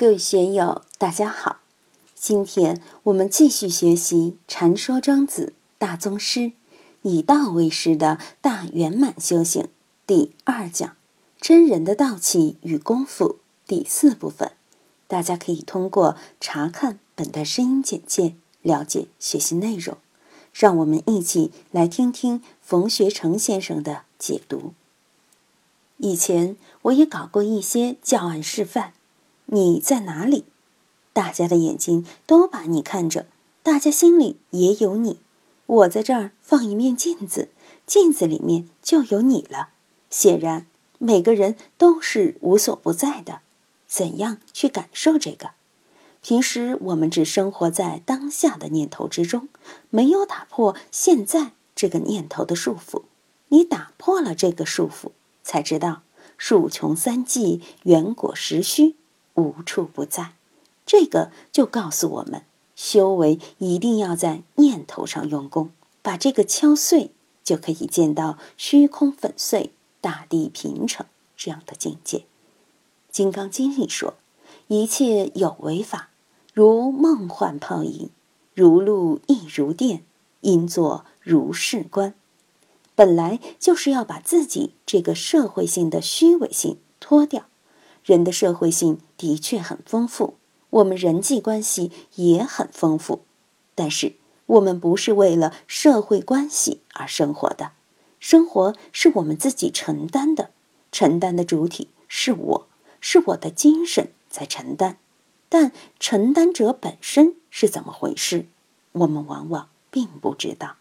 各位学友，大家好！今天我们继续学习《禅说庄子大宗师，以道为师的大圆满修行》第二讲“真人的道气与功夫”第四部分。大家可以通过查看本段声音简介了解学习内容。让我们一起来听听冯学成先生的解读。以前我也搞过一些教案示范。你在哪里？大家的眼睛都把你看着，大家心里也有你。我在这儿放一面镜子，镜子里面就有你了。显然，每个人都是无所不在的。怎样去感受这个？平时我们只生活在当下的念头之中，没有打破现在这个念头的束缚。你打破了这个束缚，才知道树穷三季，圆果实虚。无处不在，这个就告诉我们，修为一定要在念头上用功，把这个敲碎，就可以见到虚空粉碎、大地平成这样的境界。《金刚经》里说：“一切有为法，如梦幻泡影，如露亦如电，应作如是观。”本来就是要把自己这个社会性的虚伪性脱掉。人的社会性的确很丰富，我们人际关系也很丰富，但是我们不是为了社会关系而生活的，生活是我们自己承担的，承担的主体是我，是我的精神在承担，但承担者本身是怎么回事，我们往往并不知道。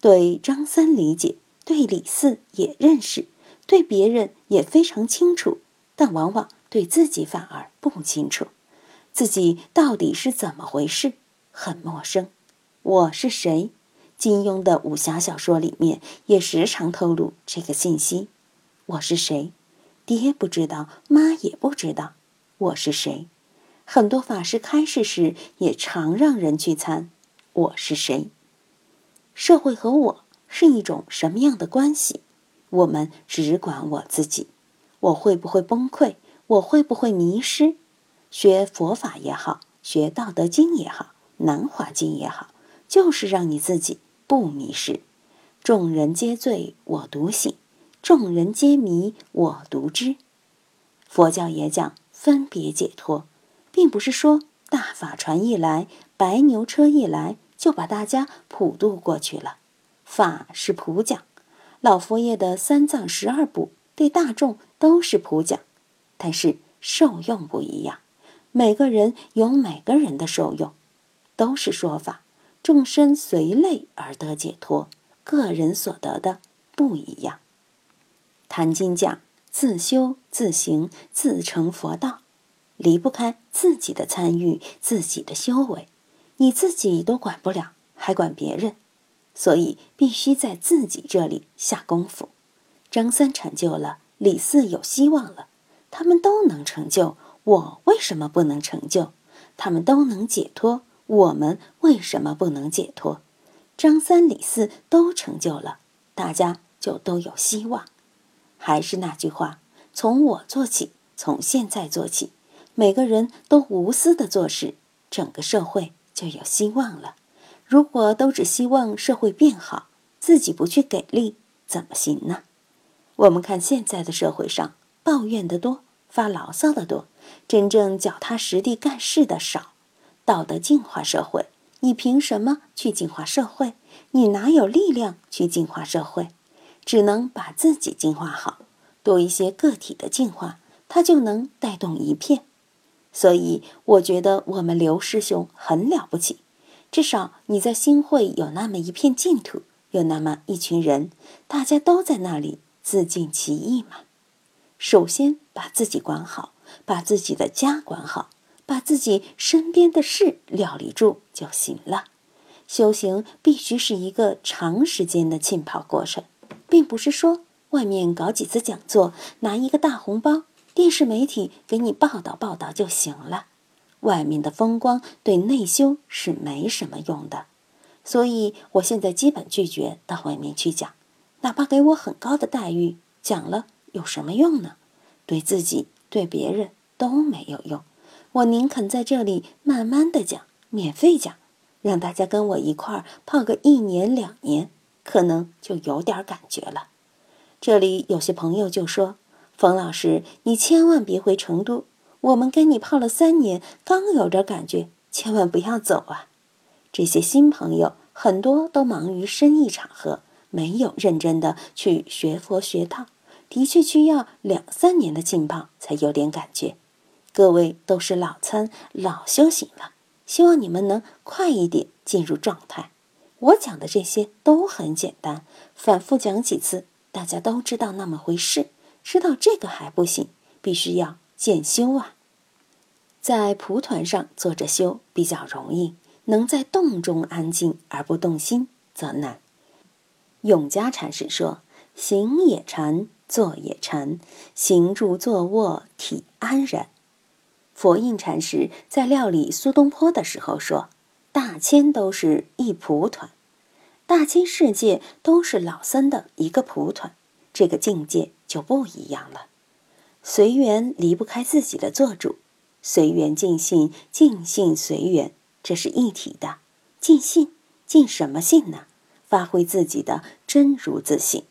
对张三理解，对李四也认识，对别人也非常清楚。但往往对自己反而不清楚，自己到底是怎么回事，很陌生。我是谁？金庸的武侠小说里面也时常透露这个信息。我是谁？爹不知道，妈也不知道。我是谁？很多法师开示时也常让人去参。我是谁？社会和我是一种什么样的关系？我们只管我自己。我会不会崩溃？我会不会迷失？学佛法也好，学《道德经》也好，《南华经》也好，就是让你自己不迷失。众人皆醉我独醒，众人皆迷我独知。佛教也讲分别解脱，并不是说大法船一来，白牛车一来，就把大家普渡过去了。法是普讲，老佛爷的三藏十二部。对大众都是普讲，但是受用不一样。每个人有每个人的受用，都是说法。众生随类而得解脱，个人所得的不一样。谈经讲自修自行自成佛道，离不开自己的参与，自己的修为。你自己都管不了，还管别人？所以必须在自己这里下功夫。张三成就了，李四有希望了，他们都能成就，我为什么不能成就？他们都能解脱，我们为什么不能解脱？张三李四都成就了，大家就都有希望。还是那句话，从我做起，从现在做起，每个人都无私的做事，整个社会就有希望了。如果都只希望社会变好，自己不去给力，怎么行呢？我们看现在的社会上，抱怨的多，发牢骚的多，真正脚踏实地干事的少。道德净化社会，你凭什么去净化社会？你哪有力量去净化社会？只能把自己净化好，多一些个体的净化，它就能带动一片。所以，我觉得我们刘师兄很了不起，至少你在新会有那么一片净土，有那么一群人，大家都在那里。自尽其意嘛，首先把自己管好，把自己的家管好，把自己身边的事料理住就行了。修行必须是一个长时间的浸泡过程，并不是说外面搞几次讲座，拿一个大红包，电视媒体给你报道报道就行了。外面的风光对内修是没什么用的，所以我现在基本拒绝到外面去讲。哪怕给我很高的待遇，讲了有什么用呢？对自己、对别人都没有用。我宁肯在这里慢慢的讲，免费讲，让大家跟我一块儿泡个一年两年，可能就有点感觉了。这里有些朋友就说：“冯老师，你千万别回成都，我们跟你泡了三年，刚有点感觉，千万不要走啊！”这些新朋友很多都忙于生意场合，没有认真的去学佛学道，的确需要两三年的浸泡才有点感觉。各位都是老参老修行了，希望你们能快一点进入状态。我讲的这些都很简单，反复讲几次，大家都知道那么回事。知道这个还不行，必须要渐修啊。在蒲团上坐着修比较容易，能在洞中安静而不动心则难。永嘉禅师说：“行也禅，坐也禅，行住坐卧体安然。”佛印禅师在料理苏东坡的时候说：“大千都是一蒲团，大千世界都是老僧的一个蒲团，这个境界就不一样了。随缘离不开自己的做主，随缘尽兴，尽兴随缘，这是一体的。尽兴，尽什么兴呢？发挥自己的真如自性。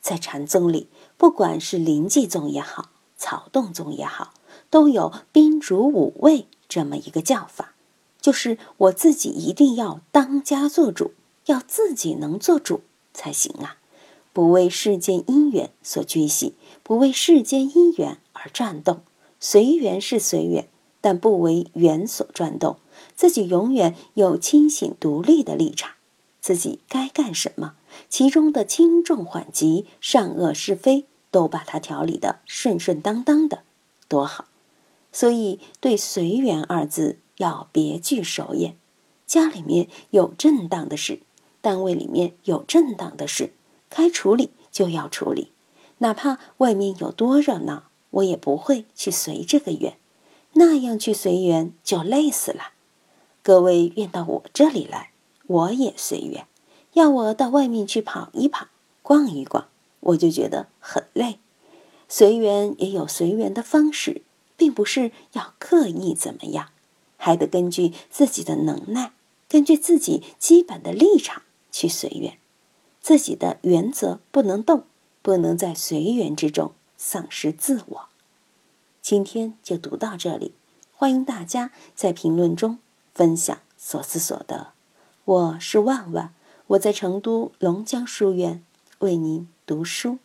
在禅宗里，不管是临济宗也好，草洞宗也好。”都有宾主五位这么一个叫法，就是我自己一定要当家做主，要自己能做主才行啊！不为世间因缘所拘系，不为世间因缘而转动，随缘是随缘，但不为缘所转动。自己永远有清醒独立的立场，自己该干什么，其中的轻重缓急、善恶是非，都把它调理的顺顺当当的，多好！所以，对“随缘”二字要别具手眼。家里面有震荡的事，单位里面有震荡的事，该处理就要处理。哪怕外面有多热闹，我也不会去随这个缘。那样去随缘就累死了。各位愿到我这里来，我也随缘。要我到外面去跑一跑、逛一逛，我就觉得很累。随缘也有随缘的方式。并不是要刻意怎么样，还得根据自己的能耐，根据自己基本的立场去随缘。自己的原则不能动，不能在随缘之中丧失自我。今天就读到这里，欢迎大家在评论中分享所思所得。我是万万，我在成都龙江书院为您读书。